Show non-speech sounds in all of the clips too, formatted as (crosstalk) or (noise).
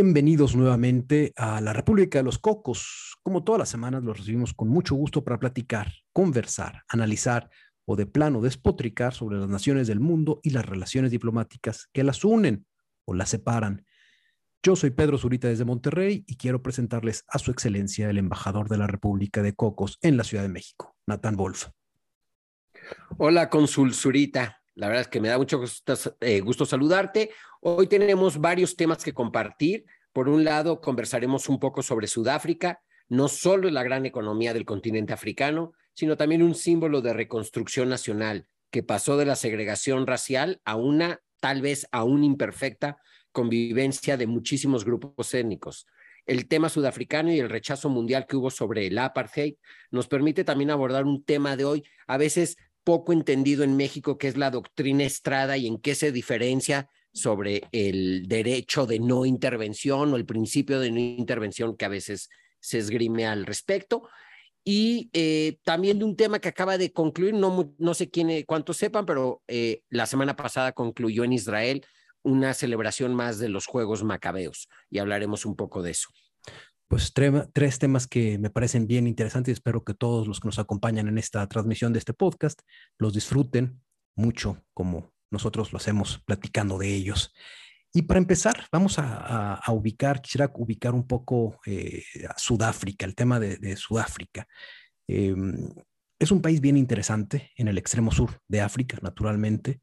Bienvenidos nuevamente a la República de los Cocos. Como todas las semanas, los recibimos con mucho gusto para platicar, conversar, analizar o de plano despotricar sobre las naciones del mundo y las relaciones diplomáticas que las unen o las separan. Yo soy Pedro Zurita desde Monterrey y quiero presentarles a su excelencia el embajador de la República de Cocos en la Ciudad de México, Nathan Wolf. Hola, consul Zurita. La verdad es que me da mucho eh, gusto, saludarte. Hoy tenemos varios temas que compartir. Por un lado, conversaremos un poco sobre Sudáfrica, no solo la gran economía del continente africano, sino también un símbolo de reconstrucción nacional que pasó de la segregación racial a una tal vez aún imperfecta convivencia de muchísimos grupos étnicos. El tema sudafricano y el rechazo mundial que hubo sobre el apartheid nos permite también abordar un tema de hoy a veces poco entendido en México, que es la doctrina Estrada y en qué se diferencia sobre el derecho de no intervención o el principio de no intervención que a veces se esgrime al respecto. Y eh, también de un tema que acaba de concluir, no, no sé quién, cuántos sepan, pero eh, la semana pasada concluyó en Israel una celebración más de los Juegos Macabeos y hablaremos un poco de eso pues tres temas que me parecen bien interesantes y espero que todos los que nos acompañan en esta transmisión de este podcast los disfruten mucho como nosotros lo hacemos platicando de ellos. Y para empezar, vamos a, ubicar, quisiera ubicar un poco eh, a Sudáfrica, el tema de, Sudáfrica. Em, es un país bien interesante en el extremo sur de África, naturalmente.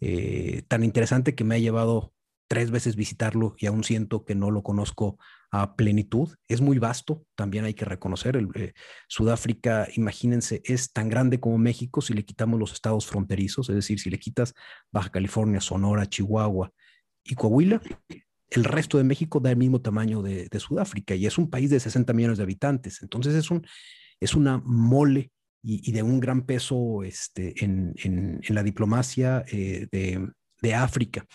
Eh, tan interesante que me ha llevado tres veces visitarlo y aún siento que no lo conozco a plenitud. Es muy vasto, también hay que reconocer. El, eh, Sudáfrica, imagínense, es tan grande como México si le quitamos los estados fronterizos, es decir, si le quitas Baja California, Sonora, Chihuahua y Coahuila, el resto de México da el mismo tamaño de, Sudáfrica y es un país de 60 millones de habitantes. Entonces es, un, es una mole y, de un gran peso este, en, en, la diplomacia eh, de, de África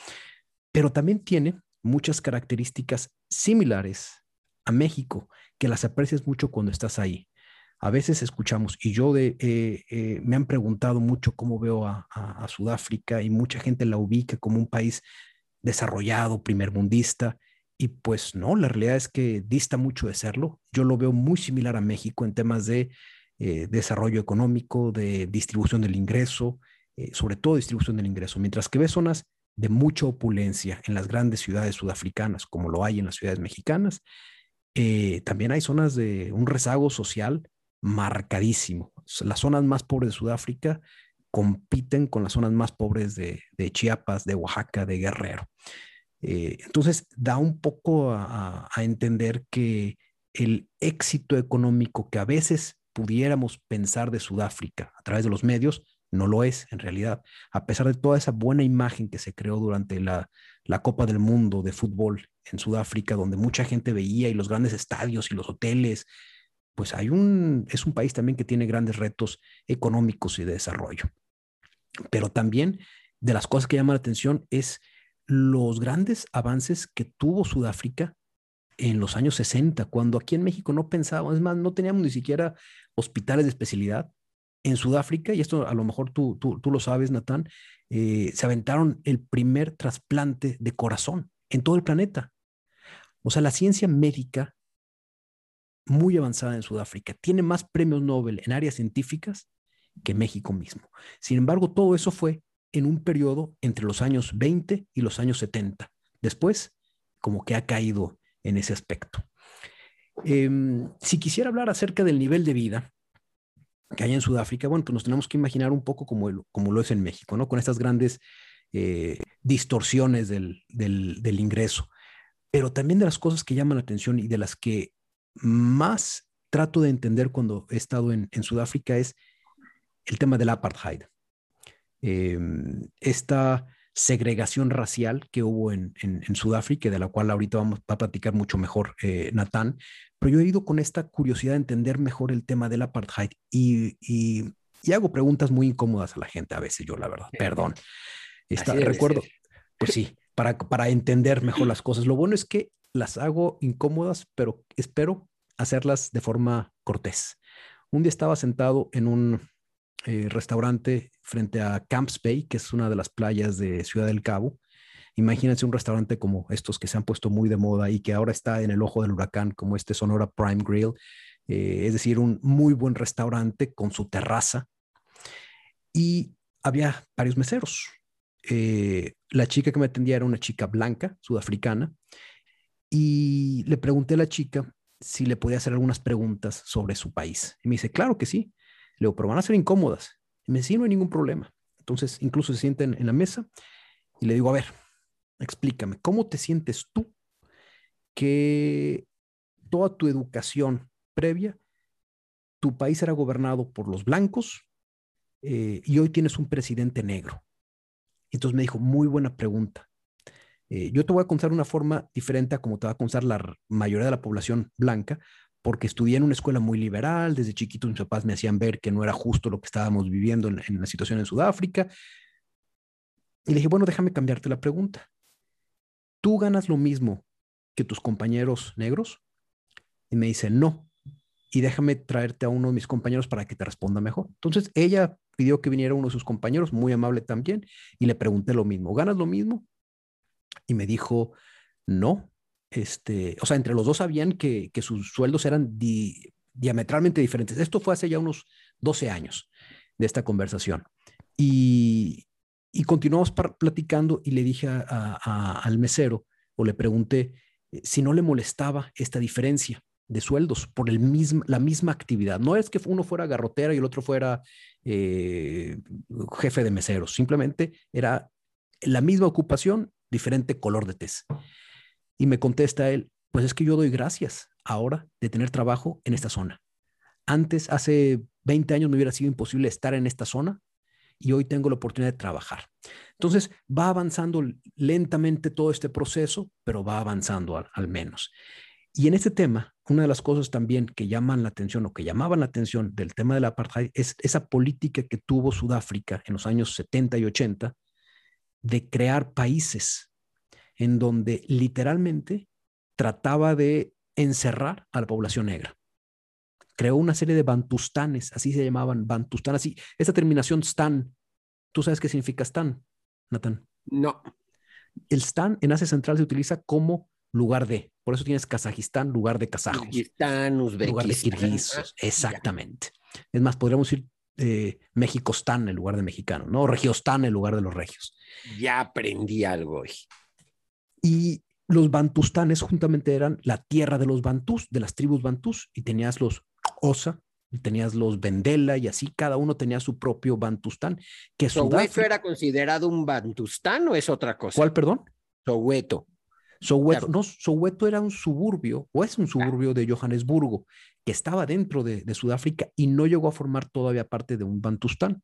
pero también tiene muchas características similares a México, que las aprecias mucho cuando estás ahí. A veces escuchamos, y yo eh, eh, me han preguntado mucho cómo veo a, Sudáfrica y mucha gente la ubica como un país desarrollado, primermundista, y pues no, la realidad es que dista mucho de serlo. Yo lo veo muy similar a México en temas de eh, desarrollo económico, de distribución del ingreso, sobre todo distribución del ingreso, mientras que ve zonas de mucha opulencia en las grandes ciudades sudafricanas, como lo hay en las ciudades mexicanas, eh, también hay zonas de un rezago social marcadísimo. Las zonas más pobres de Sudáfrica compiten con las zonas más pobres de, Chiapas, de Oaxaca, de Guerrero. Eh, entonces, da un poco a, entender que el éxito económico que a veces pudiéramos pensar de Sudáfrica a través de los medios no lo es en realidad, a pesar de toda esa buena imagen que se creó durante la, Copa del Mundo de fútbol en Sudáfrica, donde mucha gente veía y los grandes estadios y los hoteles, pues hay un, es un país también que tiene grandes retos económicos y de desarrollo. Pero también de las cosas que llaman la atención es los grandes avances que tuvo Sudáfrica en los años 60, cuando aquí en México no pensábamos, es más, no teníamos ni siquiera hospitales de especialidad, en Sudáfrica, y esto a lo mejor tú, tú, lo sabes, Natán, eh, se aventaron el primer trasplante de corazón en todo el planeta. O sea, la ciencia médica muy avanzada en Sudáfrica tiene más premios Nobel en áreas científicas que México mismo. Sin embargo, todo eso fue en un periodo entre los años 20 y los años 70. Después, como que ha caído en ese aspecto. Em, si quisiera hablar acerca del nivel de vida, que hay en Sudáfrica, bueno, pues nos tenemos que imaginar un poco como, como lo es en México, ¿no? Con estas grandes eh, distorsiones del, del, ingreso, pero también de las cosas que llaman la atención y de las que más trato de entender cuando he estado en, en Sudáfrica es el tema del apartheid. Em, esta segregación racial que hubo en, en, Sudáfrica, de la cual ahorita vamos a platicar mucho mejor eh, Natán, pero yo he ido con esta curiosidad de entender mejor el tema del apartheid y, y, hago preguntas muy incómodas a la gente a veces, yo la verdad, perdón. Está, recuerdo, pues sí, para, para entender mejor las cosas. Lo bueno es que las hago incómodas, pero espero hacerlas de forma cortés. Un día estaba sentado en un eh, restaurante frente a Camps Bay, que es una de las playas de Ciudad del Cabo. Imagínense un restaurante como estos que se han puesto muy de moda y que ahora está en el ojo del huracán, como este Sonora Prime Grill. Eh, es decir, un muy buen restaurante con su terraza. Y había varios meseros. Eh, la chica que me atendía era una chica blanca, sudafricana, y le pregunté a la chica si le podía hacer algunas preguntas sobre su país. Y me dice, claro que sí. Le digo, pero van a ser incómodas. Me dice, no hay ningún problema. Entonces, incluso se sienten en la mesa y le digo, a ver, explícame, ¿cómo te sientes tú que toda tu educación previa, tu país era gobernado por los blancos eh, y hoy tienes un presidente negro? Entonces me dijo, muy buena pregunta. Eh, yo te voy a contar una forma diferente a como te va a contar la mayoría de la población blanca, porque estudié en una escuela muy liberal, desde chiquito mis papás me hacían ver que no era justo lo que estábamos viviendo en, la situación en Sudáfrica. Y le dije, bueno, déjame cambiarte la pregunta. ¿Tú ganas lo mismo que tus compañeros negros? Y me dice, no. Y déjame traerte a uno de mis compañeros para que te responda mejor. Entonces ella pidió que viniera uno de sus compañeros, muy amable también, y le pregunté lo mismo. ¿Ganas lo mismo? y me dijo, no, este, o sea, entre los dos sabían que, sus sueldos eran diametralmente diferentes. Esto fue hace ya unos 12 años de esta conversación. Y, y continuamos platicando y le dije al mesero o le pregunté eh, si no le molestaba esta diferencia de sueldos por el mismo, la misma actividad. No es que uno fuera garrotera y el otro fuera eh, jefe de meseros, simplemente era la misma ocupación diferente color de tez. Y me contesta él, pues es que yo doy gracias ahora de tener trabajo en esta zona. Antes, hace 20 años me hubiera sido imposible estar en esta zona y hoy tengo la oportunidad de trabajar. Entonces, va avanzando lentamente todo este proceso, pero va avanzando al, al menos. Y en este tema, una de las cosas también que llaman la atención o que llamaban la atención del tema del apartheid es esa política que tuvo Sudáfrica en los años 70 y 80 de crear países en donde literalmente trataba de encerrar a la población negra. Creó una serie de bantustanes, así se llamaban, bantustan, así. Esa terminación stan, ¿tú sabes qué significa stan, Nathan? No. El stan en Asia Central se utiliza como lugar de, por eso tienes Kazajistán, lugar de kazajos. Uzbekistán, Lugar de kirguisos, exactamente. Es más, podríamos decir eh, México-Stan en lugar de mexicano, ¿no? Regiostan en lugar de los regios. Ya aprendí algo hoy. Y los bantustanes juntamente eran la tierra de los bantús, de las tribus bantús, y tenías los Osa, y tenías los Vendela, y así cada uno tenía su propio bantustán. Que ¿Soweto era considerado un bantustán o es otra cosa? ¿Cuál, perdón? Soweto. Soweto, no, Soweto era un suburbio, o es un suburbio de Johannesburgo, que estaba dentro de, Sudáfrica y no llegó a formar todavía parte de un Bantustán.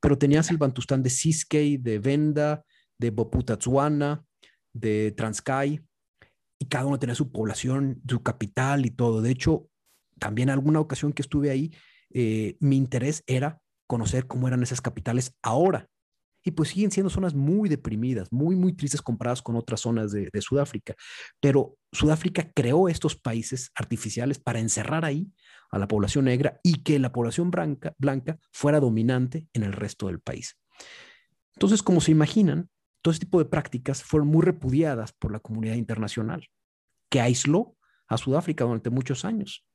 Pero tenías el Bantustán de Siskey, de Venda, de Boputatsuana, de Transkei, y cada uno tenía su población, su capital y todo. De hecho, también alguna ocasión que estuve ahí, eh, mi interés era conocer cómo eran esas capitales ahora, y pues siguen siendo zonas muy deprimidas, muy, muy tristes comparadas con otras zonas de, Sudáfrica. Pero Sudáfrica creó estos países artificiales para encerrar ahí a la población negra y que la población blanca, blanca fuera dominante en el resto del país. Entonces, como se imaginan, todo este tipo de prácticas fueron muy repudiadas por la comunidad internacional, que aisló a Sudáfrica durante muchos años.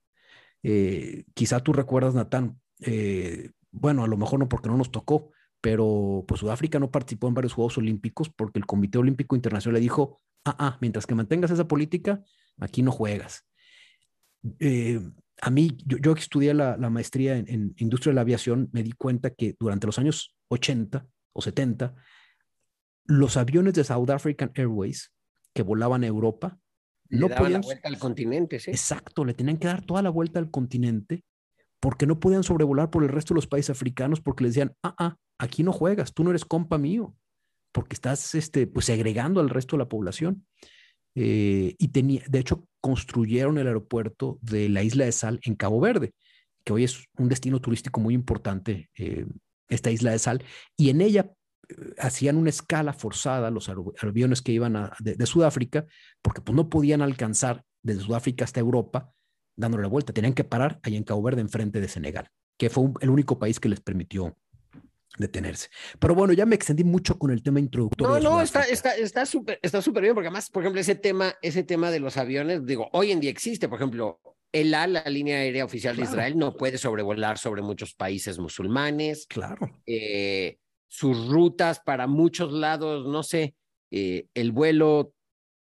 Eh, quizá tú recuerdas, Natán, eh, bueno, a lo mejor no porque no nos tocó, pero pues Sudáfrica no participó en varios Juegos Olímpicos porque el Comité Olímpico Internacional le dijo, ah, ah, mientras que mantengas esa política, aquí no juegas. Eh, a mí, yo, que estudié la, maestría en, industria de la aviación, me di cuenta que durante los años 80 o 70, los aviones de South African Airways que volaban a Europa no podían la vuelta al continente, ¿sí? Exacto, le tenían que dar toda la vuelta al continente porque no podían sobrevolar por el resto de los países africanos porque les decían, ah, ah, aquí no juegas, tú no eres compa mío, porque estás este, pues, segregando al resto de la población. Eh, y tenía, de hecho, construyeron el aeropuerto de la isla de Sal en Cabo Verde, que hoy es un destino turístico muy importante, eh, esta isla de Sal, y en ella hacían una escala forzada los aviones que iban de, Sudáfrica, porque pues, no podían alcanzar desde Sudáfrica hasta Europa dándole la vuelta, tenían que parar ahí en Cabo Verde, enfrente de Senegal, que fue el único país que les permitió detenerse. Pero bueno, ya me extendí mucho con el tema introductorio. No, no, está está está súper está súper bien porque además, por ejemplo, ese tema ese tema de los aviones, digo, hoy en día existe, por ejemplo, el A, la línea aérea oficial de Israel, no puede sobrevolar sobre muchos países musulmanes. Claro. Eh, sus rutas para muchos lados, no sé, eh, el vuelo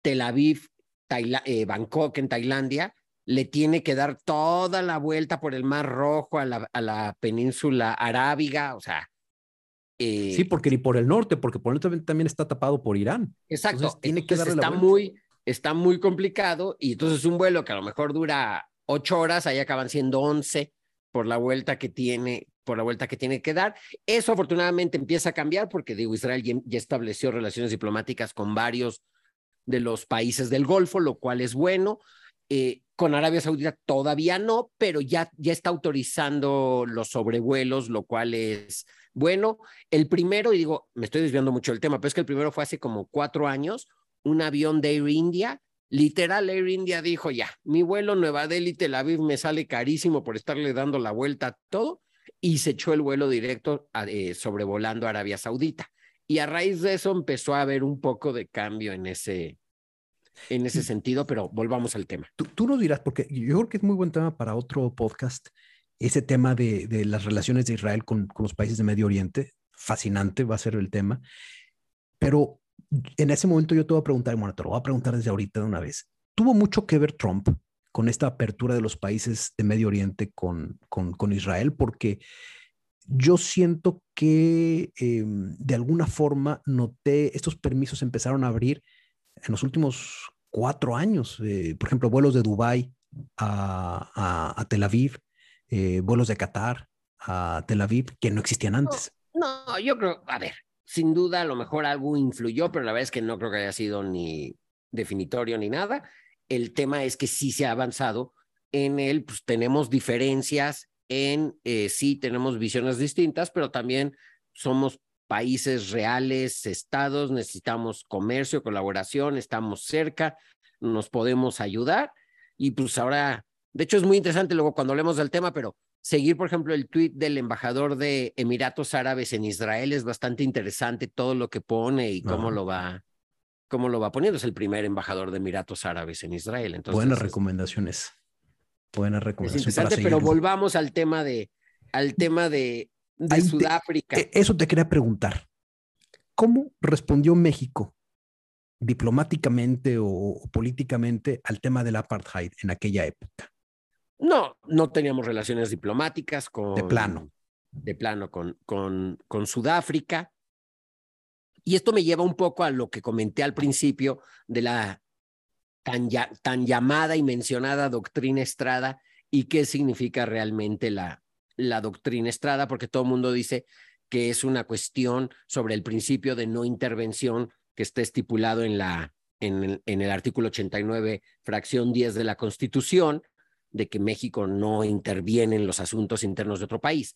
Tel Aviv, eh, Bangkok en Tailandia, le tiene que dar toda la vuelta por el Mar Rojo a la, a la península arábiga, o sea, sí, eh, porque ni por el norte, porque por el norte también está tapado por Irán. Exacto. tiene que darle está muy, está muy complicado y entonces un vuelo que a lo mejor dura ocho horas, ahí acaban siendo once por la vuelta que tiene, por la vuelta que tiene que dar. Eso afortunadamente empieza a cambiar porque digo, Israel ya, estableció relaciones diplomáticas con varios de los países del Golfo, lo cual es bueno. Eh, con Arabia Saudita todavía no, pero ya, ya está autorizando los sobrevuelos, lo cual es bueno, el primero, y digo, me estoy desviando mucho del tema, pero es que el primero fue hace como cuatro años, un avión de Air India. Literal, Air India dijo, ya, mi vuelo Nueva Delhi, Tel Aviv me sale carísimo por estarle dando la vuelta a todo, y se echó el vuelo directo eh, sobrevolando Arabia Saudita. Y a raíz de eso empezó a haber un poco de cambio en ese, en ese sentido, pero volvamos al tema. Tú, tú nos dirás, porque yo creo que es muy buen tema para otro podcast, ese tema de, de las relaciones de Israel con, con, los países de Medio Oriente, fascinante va a ser el tema, pero en ese momento yo te voy a preguntar, bueno, te lo voy a preguntar desde ahorita de una vez, ¿tuvo mucho que ver Trump con esta apertura de los países de Medio Oriente con, con, con Israel? Porque yo siento que eh, de alguna forma noté, estos permisos empezaron a abrir en los últimos cuatro años, eh, por ejemplo, vuelos de Dubái a, a, a Tel Aviv, eh, vuelos de Qatar a Tel Aviv que no existían antes. No, yo creo, a ver, sin duda a lo mejor algo influyó, pero la verdad es que no creo que haya sido ni definitorio ni nada. El tema es que sí se ha avanzado en él, pues tenemos diferencias en, eh, sí tenemos visiones distintas, pero también somos países reales, estados, necesitamos comercio, colaboración, estamos cerca, nos podemos ayudar. Y pues ahora de hecho, es muy interesante luego cuando hablemos del tema, pero seguir, por ejemplo, el tweet del embajador de Emiratos Árabes en Israel es bastante interesante todo lo que pone y cómo lo va cómo lo va poniendo. Es el primer embajador de Emiratos Árabes en Israel. Entonces, Buenas recomendaciones. Buenas recomendaciones. Es interesante, pero volvamos al tema de al tema de, Sudáfrica. E, eso te quería preguntar. ¿Cómo respondió México diplomáticamente o políticamente al tema del apartheid en aquella época? No, no teníamos relaciones diplomáticas con... De plano. De plano con, con, con Sudáfrica. Y esto me lleva un poco a lo que comenté al principio de la tan, llamada y mencionada doctrina Estrada y qué significa realmente la, la doctrina Estrada, porque todo el mundo dice que es una cuestión sobre el principio de no intervención que está estipulado en, la, en, el, en el artículo 89, fracción 10 de la Constitución, de que México no interviene en los asuntos internos de otro país.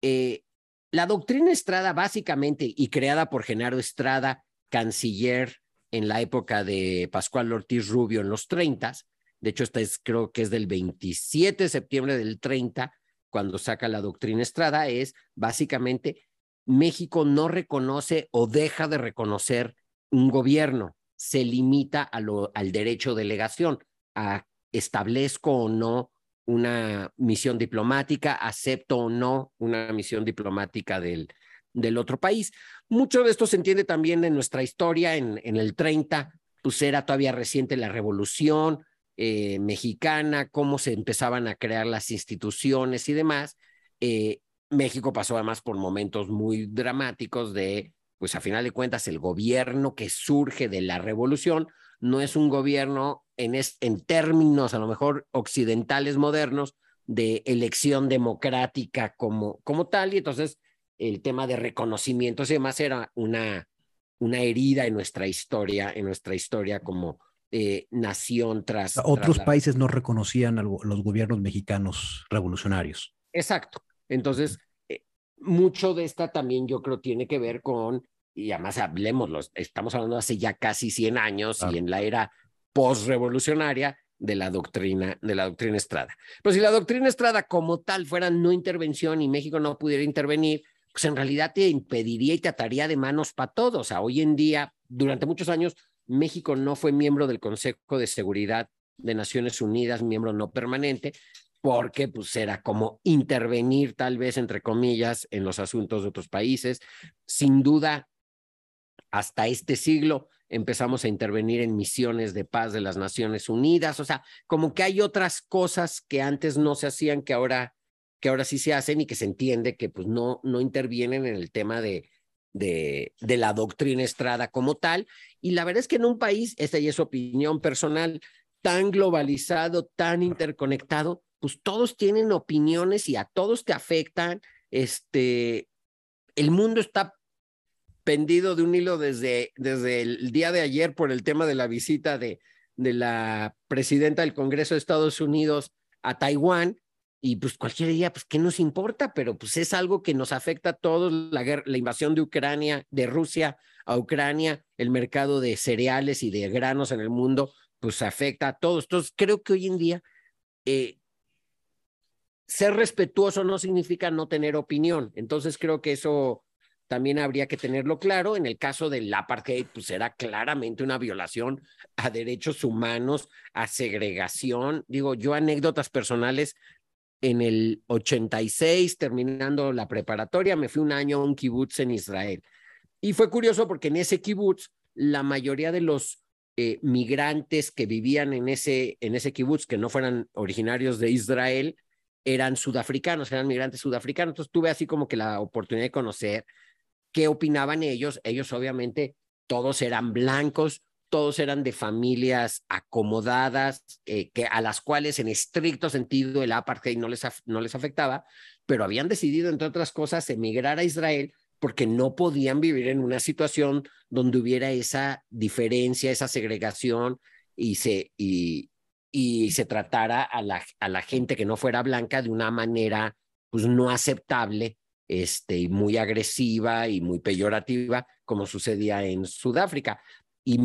Eh, la doctrina Estrada, básicamente, y creada por Genaro Estrada, canciller en la época de Pascual Ortiz Rubio en los 30, de hecho, esta es, creo que es del 27 de septiembre del 30, cuando saca la doctrina Estrada, es básicamente México no reconoce o deja de reconocer un gobierno, se limita al derecho de delegación, a establezco o no una misión diplomática, acepto o no una misión diplomática del, del otro país. Mucho de esto se entiende también en nuestra historia, en, en el 30, pues era todavía reciente la revolución eh, mexicana, cómo se empezaban a crear las instituciones y demás. Eh, México pasó además por momentos muy dramáticos de, pues a final de cuentas, el gobierno que surge de la revolución no es un gobierno en, en términos a lo mejor occidentales modernos de elección democrática como, como tal, y entonces el tema de reconocimientos y demás era una, una herida en nuestra historia, en nuestra historia como eh, nación tras... Otros países no reconocían a los gobiernos mexicanos revolucionarios. Exacto. Entonces, eh, mucho de esta también yo creo tiene que ver con, y además hablemos, estamos hablando hace ya casi 100 años y en la era postrevolucionaria de la doctrina, de la doctrina Estrada. Pero si la doctrina Estrada como tal fuera no intervención y México no pudiera intervenir, pues en realidad te impediría y te ataría de manos para todos. O sea, hoy en día, durante muchos años, México no fue miembro del Consejo de Seguridad de Naciones Unidas, miembro no permanente, porque pues era como intervenir tal vez, entre comillas, en los asuntos de otros países. Sin duda, hasta este siglo empezamos a intervenir en misiones de paz de las Naciones Unidas, o sea, como que hay otras cosas que antes no se hacían que ahora que ahora sí se hacen y que se entiende que pues no no intervienen en el tema de de, de la doctrina Estrada como tal. Y la verdad es que en un país, esta ya es opinión personal, tan globalizado, tan interconectado, pues todos tienen opiniones y a todos te afectan. Este, el mundo está pendido de un hilo desde, desde el día de ayer por el tema de la visita de, de la presidenta del Congreso de Estados Unidos a Taiwán. Y pues cualquier día, pues qué nos importa, pero pues es algo que nos afecta a todos, la, guerra, la invasión de Ucrania, de Rusia a Ucrania, el mercado de cereales y de granos en el mundo, pues afecta a todos. Entonces creo que hoy en día eh, ser respetuoso no significa no tener opinión. Entonces creo que eso también habría que tenerlo claro. En el caso del apartheid, pues era claramente una violación a derechos humanos, a segregación. Digo, yo anécdotas personales, en el 86, terminando la preparatoria, me fui un año a un kibutz en Israel. Y fue curioso porque en ese kibutz, la mayoría de los eh, migrantes que vivían en ese, en ese kibutz, que no fueran originarios de Israel, eran sudafricanos, eran migrantes sudafricanos. Entonces tuve así como que la oportunidad de conocer qué opinaban ellos. Ellos obviamente todos eran blancos, todos eran de familias acomodadas, eh, que, a las cuales en estricto sentido el apartheid no les, no les afectaba, pero habían decidido, entre otras cosas, emigrar a Israel porque no podían vivir en una situación donde hubiera esa diferencia, esa segregación y se, y, y se tratara a la, a la gente que no fuera blanca de una manera pues no aceptable este, y muy agresiva y muy peyorativa, como sucedía en Sudáfrica. Y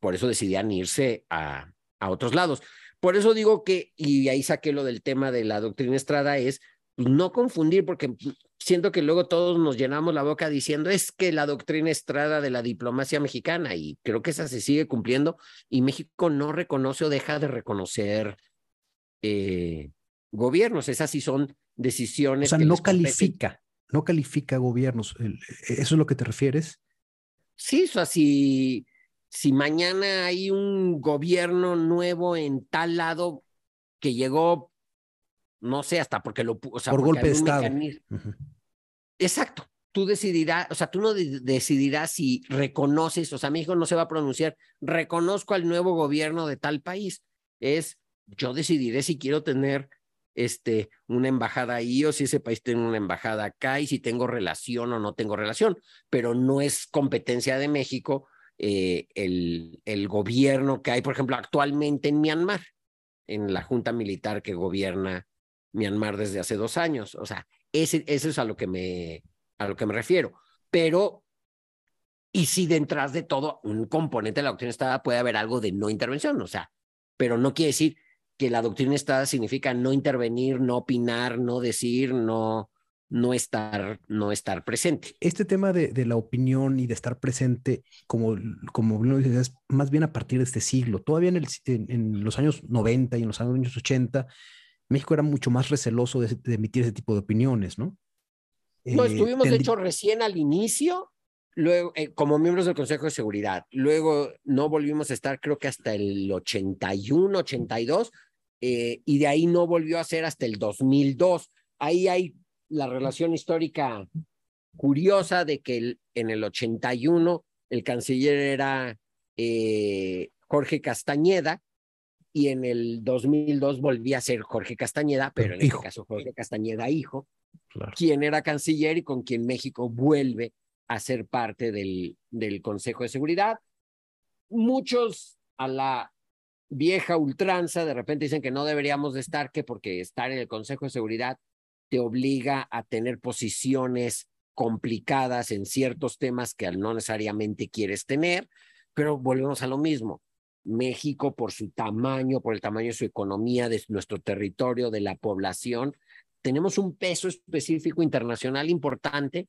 por eso decidían irse a, a otros lados. Por eso digo que, y ahí saqué lo del tema de la doctrina Estrada, es no confundir, porque siento que luego todos nos llenamos la boca diciendo es que la doctrina Estrada de la diplomacia mexicana, y creo que esa se sigue cumpliendo, y México no reconoce o deja de reconocer eh, gobiernos. Esas sí son decisiones. O sea, no califica no califica gobiernos. ¿Eso es lo que te refieres? Sí, o sea, si, si mañana hay un gobierno nuevo en tal lado que llegó, no sé, hasta porque lo... O Por golpe de Estado. Exacto. Tú decidirás, o sea, tú no decidirás si reconoces, o sea, México no se va a pronunciar, reconozco al nuevo gobierno de tal país. Es, yo decidiré si quiero tener este, una embajada ahí o si ese país tiene una embajada acá y si tengo relación o no tengo relación, pero no es competencia de México eh, el, el gobierno que hay, por ejemplo, actualmente en Myanmar, en la junta militar que gobierna Myanmar desde hace dos años. O sea, ese, eso es a lo que me, a lo que me refiero. Pero, y si detrás de todo un componente de la doctrina Estado puede haber algo de no intervención, o sea, pero no quiere decir que la doctrina Estado significa no intervenir, no opinar, no decir, no, no estar, no estar presente. Este tema de, de la opinión y de estar presente, como, como es más bien a partir de este siglo. Todavía en, el, en, los años 90 y en los años 80, México era mucho más receloso de, emitir ese tipo de opiniones, ¿no? No, eh, estuvimos, de hecho, recién al inicio, luego, eh, como miembros del Consejo de Seguridad. Luego no volvimos a estar, creo que hasta el 81, 82, eh, y de ahí no volvió a ser hasta el 2002. Ahí hay la relación histórica curiosa de que en el 81 el canciller era eh, Jorge Castañeda y en el 2002 volvía a ser Jorge Castañeda, pero en este caso Jorge Castañeda hijo, quien era canciller y con quien México vuelve a ser parte del, del Consejo de Seguridad. Muchos a la vieja ultranza de repente dicen que no deberíamos de estar, que porque estar en el Consejo de Seguridad te obliga a tener posiciones complicadas en ciertos temas que no necesariamente quieres tener, pero volvemos a lo mismo. México, por su tamaño, por el tamaño de su economía, de nuestro territorio, de la población, tenemos un peso específico internacional importante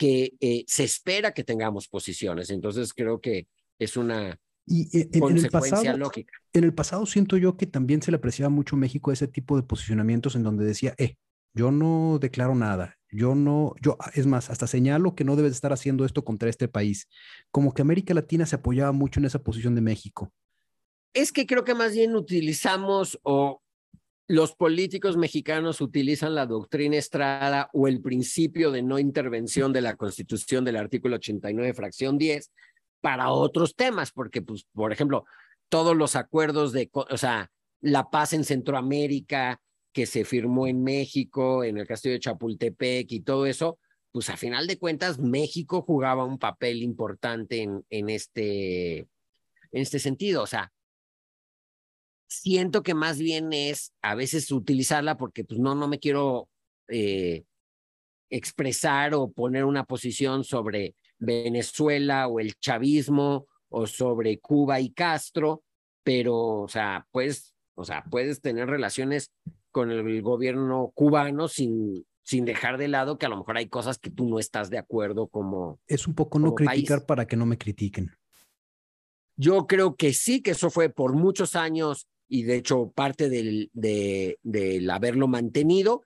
que eh, se espera que tengamos posiciones. Entonces creo que es una y, eh, en, consecuencia el pasado, lógica. En el pasado siento yo que también se le apreciaba mucho a México ese tipo de posicionamientos en donde decía, eh, yo no declaro nada, yo no, yo, es más, hasta señalo que no debes estar haciendo esto contra este país. Como que América Latina se apoyaba mucho en esa posición de México. Es que creo que más bien utilizamos o los políticos mexicanos utilizan la doctrina Estrada o el principio de no intervención de la Constitución del artículo 89, fracción 10, para otros temas, porque, pues, por ejemplo, todos los acuerdos de, o sea, la paz en Centroamérica, que se firmó en México, en el castillo de Chapultepec y todo eso, pues a final de cuentas México jugaba un papel importante en, en, este, en este sentido. O sea, siento que más bien es a veces utilizarla porque pues no, no me quiero eh, expresar o poner una posición sobre Venezuela o el chavismo o sobre Cuba y Castro, pero, o sea, pues, o sea, puedes tener relaciones con el gobierno cubano sin, sin dejar de lado que a lo mejor hay cosas que tú no estás de acuerdo como... Es un poco no criticar para que no me critiquen. Yo creo que sí, que eso fue por muchos años y de hecho parte del, de, del haberlo mantenido.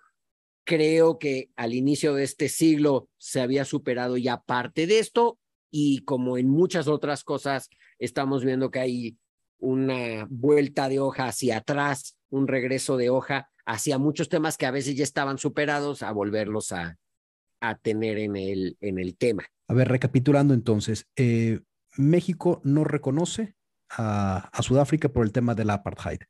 Creo que al inicio de este siglo se había superado ya parte de esto y como en muchas otras cosas estamos viendo que hay una vuelta de hoja hacia atrás, un regreso de hoja hacia muchos temas que a veces ya estaban superados a volverlos a, a tener en el, en el tema. A ver, recapitulando entonces, eh, México no reconoce a, a, Sudáfrica por el tema del apartheid.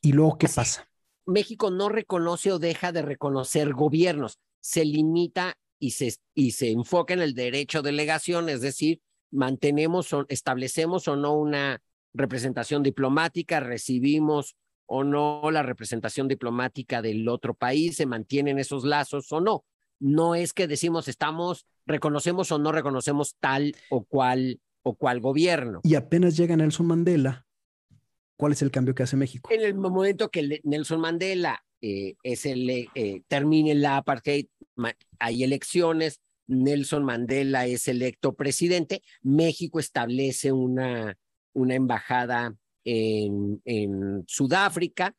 ¿Y luego qué pasa? México no reconoce o deja de reconocer gobiernos, se limita y se, y se enfoca en el derecho de delegación, es decir, mantenemos o establecemos o no una representación diplomática, recibimos o no la representación diplomática del otro país, se mantienen esos lazos o no. No es que decimos estamos, reconocemos o no reconocemos tal o cual o cual gobierno. Y apenas llega Nelson Mandela, ¿cuál es el cambio que hace México? En el momento que Nelson Mandela eh, es el, eh, termine la apartheid, hay elecciones, Nelson Mandela es electo presidente, México establece una, una embajada en, Sudáfrica,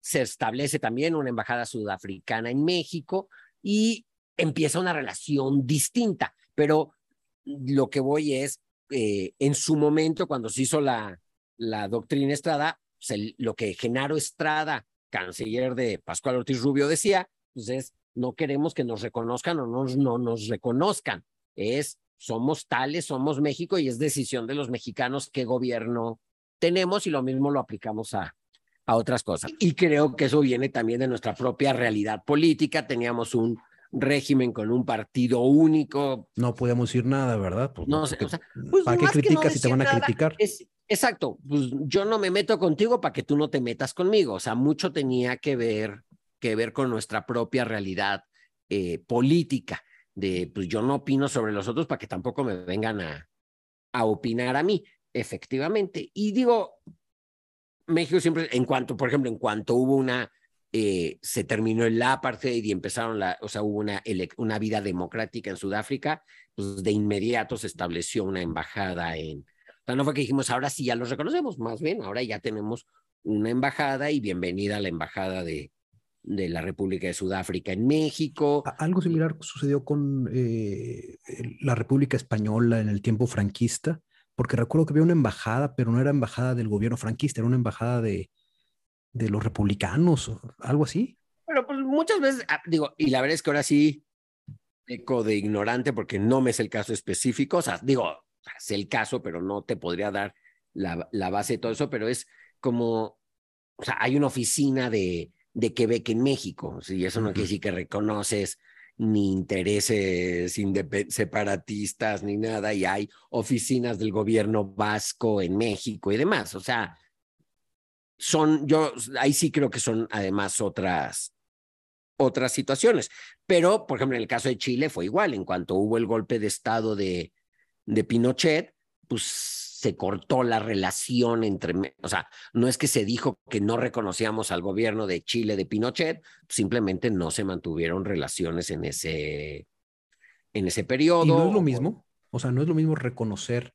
se establece también una embajada sudafricana en México y empieza una relación distinta. Pero lo que voy es, eh, en su momento, cuando se hizo la, la doctrina Estrada, lo que Genaro Estrada, canciller de Pascual Ortiz Rubio, decía, pues es, no queremos que nos reconozcan o no, no nos reconozcan. Es, somos tales, somos México y es decisión de los mexicanos qué gobierno tenemos y lo mismo lo aplicamos a, a otras cosas. Y creo que eso viene también de nuestra propia realidad política. Teníamos un régimen con un partido único. No podemos decir nada, ¿verdad? Pues, no sé, pues, ¿Para qué criticas si te van a criticar? Es, exacto, pues yo no me meto contigo para que tú no te metas conmigo. O sea, mucho tenía que ver, que ver con nuestra propia realidad eh, política. De, pues yo no opino sobre los otros para que tampoco me vengan a, a opinar a mí efectivamente. Y digo, México siempre, en cuanto, por ejemplo, en cuanto hubo una, eh, se terminó el apartheid y empezaron la, o sea, hubo una, una vida democrática en Sudáfrica, pues de inmediato se estableció una embajada en, o sea, no fue que dijimos, ahora sí ya los reconocemos, más bien, ahora ya tenemos una embajada y bienvenida a la embajada de, de la República de Sudáfrica en México. Algo similar sucedió con eh, la República Española en el tiempo franquista, porque recuerdo que había una embajada, pero no era embajada del gobierno franquista, era una embajada de, de los republicanos o algo así. Bueno, pues muchas veces, ah, digo, y la verdad es que ahora sí, eco de ignorante porque no me es el caso específico, o sea, digo, es el caso, pero no te podría dar la, la base de todo eso, pero es como, o sea, hay una oficina de, de Quebec en México, y eso no quiere decir que reconoces ni intereses separatistas ni nada, y hay oficinas del gobierno vasco en México y demás. O sea, son, yo ahí sí creo que son además otras, otras situaciones. Pero, por ejemplo, en el caso de Chile fue igual. En cuanto hubo el golpe de Estado de, de Pinochet, pues se cortó la relación entre, o sea, no es que se dijo que no reconocíamos al gobierno de Chile de Pinochet, simplemente no se mantuvieron relaciones en ese, en ese periodo. ¿Y no es lo mismo? O sea, no es lo mismo reconocer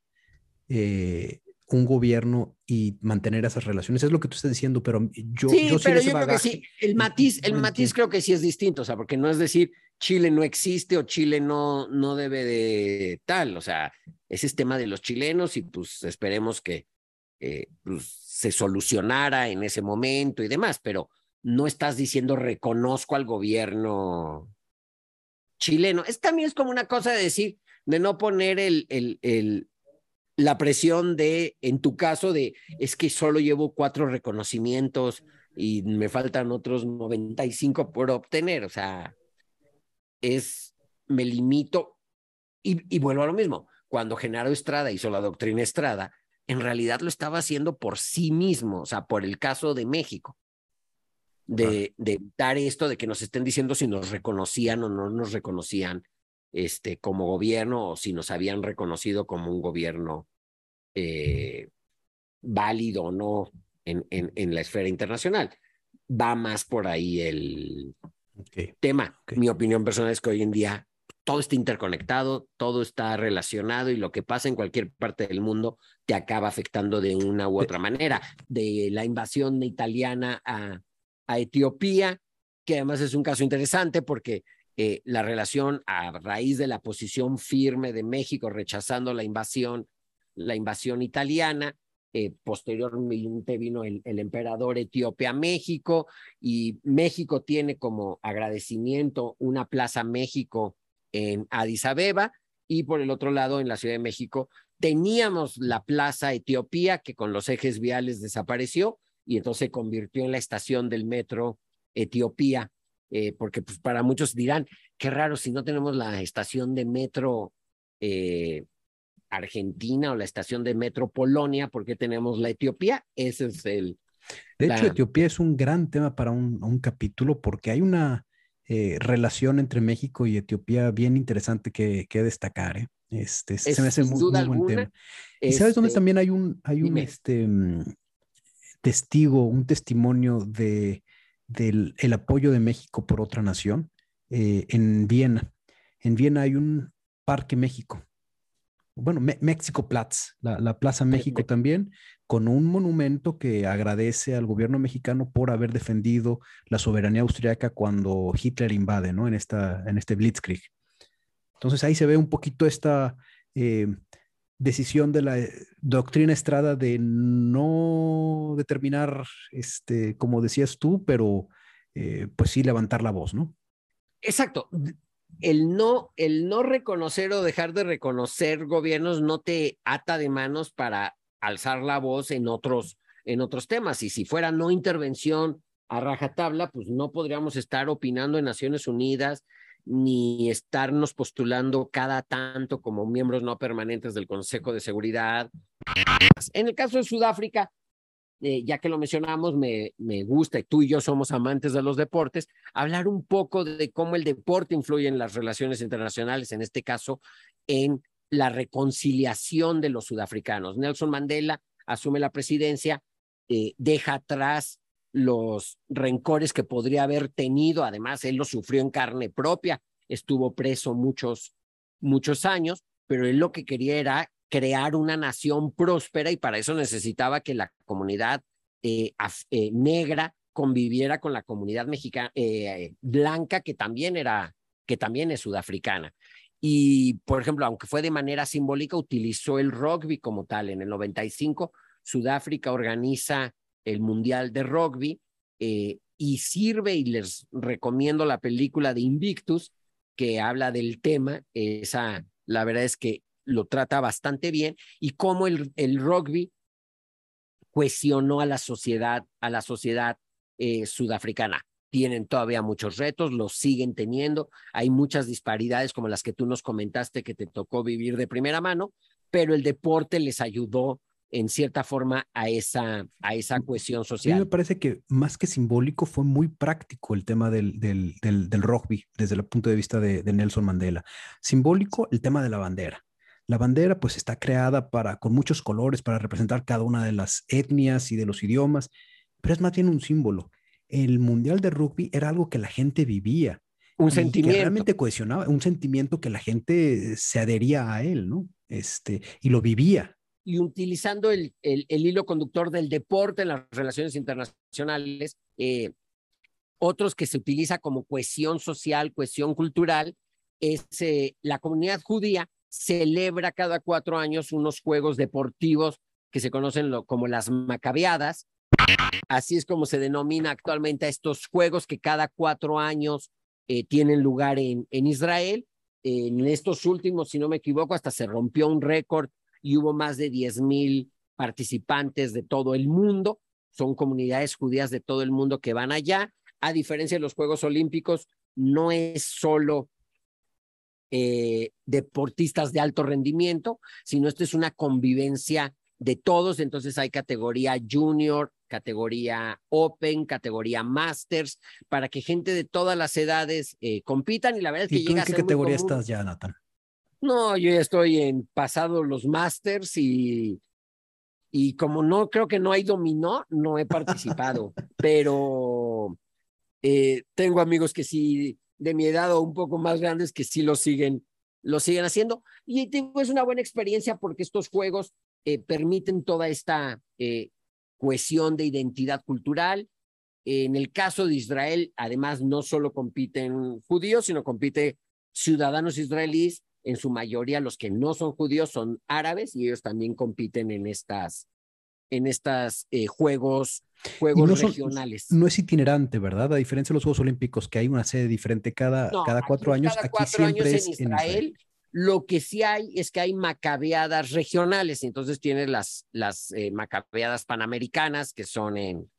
eh, un gobierno y mantener esas relaciones. Es lo que tú estás diciendo, pero yo... Sí, pero yo creo que sí. El matiz, el matiz creo que sí es distinto, o sea, porque no es decir Chile no existe o Chile no, no debe de tal, o sea, ese es tema de los chilenos y pues esperemos que eh, pues, se solucionara en ese momento y demás, pero no estás diciendo reconozco al gobierno chileno. Es también es como una cosa de decir, de no poner el, el, el, la presión de, en tu caso, de es que solo llevo cuatro reconocimientos y me faltan otros 95 por obtener. O sea, es, me limito y, y vuelvo a lo mismo. Cuando Genaro Estrada hizo la doctrina Estrada, en realidad lo estaba haciendo por sí mismo, o sea, por el caso de México. De, de dar esto, de que nos estén diciendo si nos reconocían o no nos reconocían este, como gobierno o si nos habían reconocido como un gobierno eh, válido o no en, en, en, la esfera internacional. Va más por ahí el tema. Mi opinión personal es que hoy en día todo está interconectado, todo está relacionado y lo que pasa en cualquier parte del mundo te acaba afectando de una u otra manera. De la invasión italiana a, a Etiopía, que además es un caso interesante porque eh, la relación a raíz de la posición firme de México rechazando la invasión, la invasión italiana. Eh, posteriormente vino el, el, emperador etíope a México y México tiene como agradecimiento una Plaza México en Addis Abeba y por el otro lado en la Ciudad de México teníamos la Plaza Etiopía que con los ejes viales desapareció y entonces se convirtió en la estación del metro Etiopía eh, porque pues, para muchos dirán, qué raro si no tenemos la estación de metro eh, Argentina o la estación de metro Polonia, ¿por qué tenemos la Etiopía? Ese es el... De hecho, Etiopía es un gran tema para un, un capítulo porque hay una eh, relación entre México y Etiopía bien interesante que, que destacar. Este, se me hace muy, buen tema. ¿Y sabes dónde este, también hay un, hay un este, mm, testigo, un testimonio de del el apoyo de México por otra nación eh, en Viena. En Viena hay un Parque México. Bueno, México Platz, la, Plaza México también, con un monumento que agradece al gobierno mexicano por haber defendido la soberanía austriaca cuando Hitler invade, ¿no? En, esta, en este Blitzkrieg. Entonces ahí se ve un poquito esta eh, decisión de la eh, doctrina Estrada de no determinar, este, como decías tú, pero eh, pues sí levantar la voz, ¿no? Exacto. El no, el no reconocer o dejar de reconocer gobiernos no te ata de manos para alzar la voz en otros, en otros temas. Y si fuera no intervención a rajatabla, pues no podríamos estar opinando en Naciones Unidas, ni estarnos postulando cada tanto como miembros no permanentes del Consejo de Seguridad. En el caso de Sudáfrica, eh, ya que lo mencionamos, me, me gusta, y tú y yo somos amantes de los deportes, hablar un poco de cómo el deporte influye en las relaciones internacionales, en este caso, en la reconciliación de los sudafricanos. Nelson Mandela asume la presidencia, eh, deja atrás los rencores que podría haber tenido. Además, él lo sufrió en carne propia, estuvo preso muchos, muchos años, pero él lo que quería era crear una nación próspera y para eso necesitaba que la comunidad eh, eh, negra conviviera con la comunidad mexicana eh, blanca que también era que también es sudafricana. Y, por ejemplo, aunque fue de manera simbólica, utilizó el rugby como tal. En el 95, Sudáfrica organiza el Mundial de Rugby eh, y sirve, y les recomiendo la película de Invictus, que habla del tema, esa, la verdad es que lo trata bastante bien, y cómo el, el rugby cuestionó a la sociedad, a la sociedad eh, sudafricana. tienen todavía muchos retos, los siguen teniendo. Hay muchas disparidades como las que tú nos comentaste que te tocó vivir de primera mano, pero el deporte les ayudó en cierta forma a esa, a esa cohesión social. A mí me parece que más que simbólico fue muy práctico el tema del, del, del, rugby desde el punto de vista de, de, Nelson Mandela. Simbólico el tema de la bandera. La bandera pues está creada para, con muchos colores para representar cada una de las etnias y de los idiomas, pero es más bien un símbolo. El Mundial de Rugby era algo que la gente vivía. Un sentimiento. Que realmente cohesionaba, un sentimiento que la gente se adhería a él, ¿no? Este, y lo vivía y utilizando el, el, hilo conductor del deporte en las relaciones internacionales, eh, otros que se utiliza como cohesión social, cohesión cultural, es eh, la comunidad judía celebra cada cuatro años unos juegos deportivos que se conocen como las macabeadas. Así es como se denomina actualmente a estos juegos que cada cuatro años eh, tienen lugar en, en Israel. En estos últimos, si no me equivoco, hasta se rompió un récord y hubo más de 10 mil participantes de todo el mundo. Son comunidades judías de todo el mundo que van allá. A diferencia de los Juegos Olímpicos, no es solo eh, deportistas de alto rendimiento, sino esto es una convivencia de todos. Entonces hay categoría junior, categoría open, categoría masters, para que gente de todas las edades eh, compitan. Y la verdad es que ¿Y tú en qué categoría estás ya, Nathan? No, yo ya estoy en pasado los Masters y, y como no creo que no hay dominó, no he (laughs) participado, pero eh, tengo amigos que sí, de mi edad o un poco más grandes, que sí lo siguen, lo siguen haciendo. Y es una buena experiencia porque estos juegos eh, permiten toda esta eh, cohesión de identidad cultural. En el caso de Israel, además, no solo compiten judíos, sino compite ciudadanos israelíes en su mayoría los que no son judíos son árabes y ellos también compiten en estas en estas eh, juegos juegos regionales. No es itinerante, ¿verdad? A diferencia de los Juegos Olímpicos, que hay una sede diferente cada, cada cuatro años, aquí siempre es en Israel. Lo que sí hay es que hay macabeadas regionales, entonces tienes las, las eh, macabeadas panamericanas, que son en,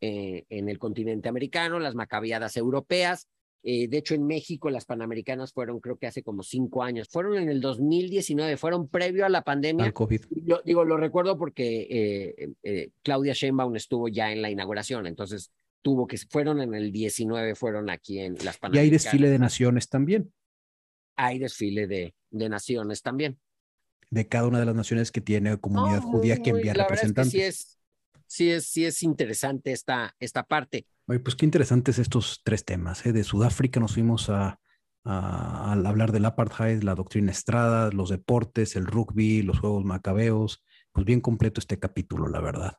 eh, en el continente americano, las macabeadas europeas, eh, de hecho, en México las Panamericanas fueron, creo que hace como cinco años. Fueron en el 2019, fueron previo a la pandemia. Al COVID. digo, lo recuerdo porque eh, eh, Claudia Sheinbaum estuvo ya en la inauguración, entonces tuvo que, fueron en el 19, fueron aquí en las Panamericanas. Y hay desfile de naciones también. Hay desfile de, de naciones también. De cada una de las naciones que tiene comunidad judía que envía representantes. sí es, sí es, sí es interesante esta, esta parte. Oye, pues qué interesantes estos tres temas. ¿eh? De Sudáfrica nos fuimos a, a, hablar del apartheid, la doctrina Estrada, los deportes, el rugby, los juegos macabeos. Pues bien completo este capítulo, la verdad.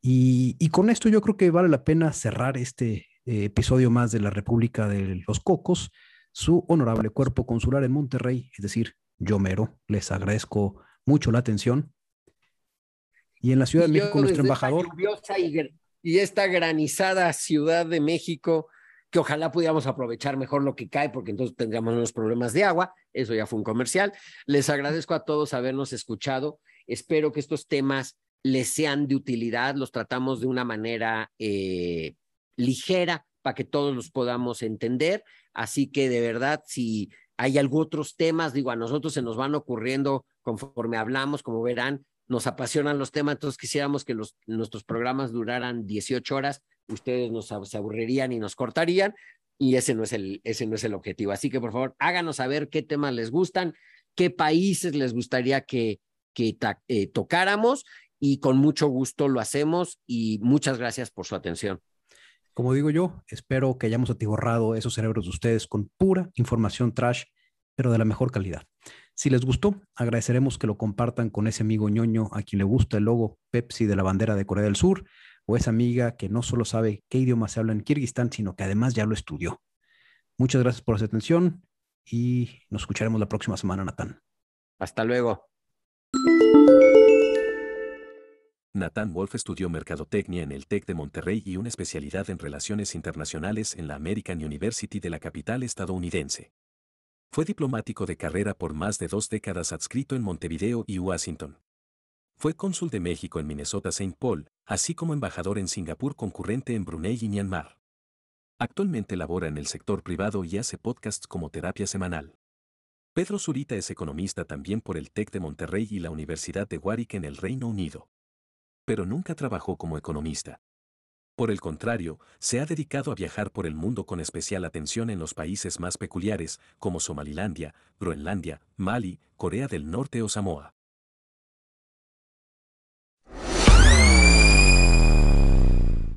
Y, y con esto yo creo que vale la pena cerrar este eh, episodio más de la República de los Cocos. Su honorable cuerpo consular en Monterrey, es decir, yo mero, les agradezco mucho la atención. Y en la Ciudad de México, nuestro embajador y esta granizada Ciudad de México, que ojalá pudiéramos aprovechar mejor lo que cae, porque entonces tendríamos unos problemas de agua. Eso ya fue un comercial. Les agradezco a todos habernos escuchado. Espero que estos temas les sean de utilidad. Los tratamos de una manera eh, ligera para que todos los podamos entender. Así que de verdad, si hay algunos otros temas, digo, a nosotros se nos van ocurriendo conforme hablamos, como verán, nos apasionan los temas, entonces quisiéramos que los, nuestros programas duraran 18 horas, ustedes nos aburrirían y nos cortarían, y ese no, es el, ese no es el objetivo. Así que por favor, háganos saber qué temas les gustan, qué países les gustaría que, que eh, tocáramos, y con mucho gusto lo hacemos, y muchas gracias por su atención. Como digo yo, espero que hayamos atiborrado esos cerebros de ustedes con pura información trash, pero de la mejor calidad. Si les gustó, agradeceremos que lo compartan con ese amigo ñoño a quien le gusta el logo Pepsi de la bandera de Corea del Sur o esa amiga que no solo sabe qué idioma se habla en Kirguistán, sino que además ya lo estudió. Muchas gracias por su atención y nos escucharemos la próxima semana, Natán. Hasta luego. Nathan Wolf estudió mercadotecnia en el TEC de Monterrey y una especialidad en relaciones internacionales en la American University de la capital estadounidense. Fue diplomático de carrera por más de dos décadas adscrito en Montevideo y Washington. Fue cónsul de México en Minnesota St. Paul, así como embajador en Singapur concurrente en Brunei y Myanmar. Actualmente labora en el sector privado y hace podcasts como terapia semanal. Pedro Zurita es economista también por el TEC de Monterrey y la Universidad de Warwick en el Reino Unido. Pero nunca trabajó como economista. Por el contrario, se ha dedicado a viajar por el mundo con especial atención en los países más peculiares, como Somalilandia, Groenlandia, Mali, Corea del Norte o Samoa.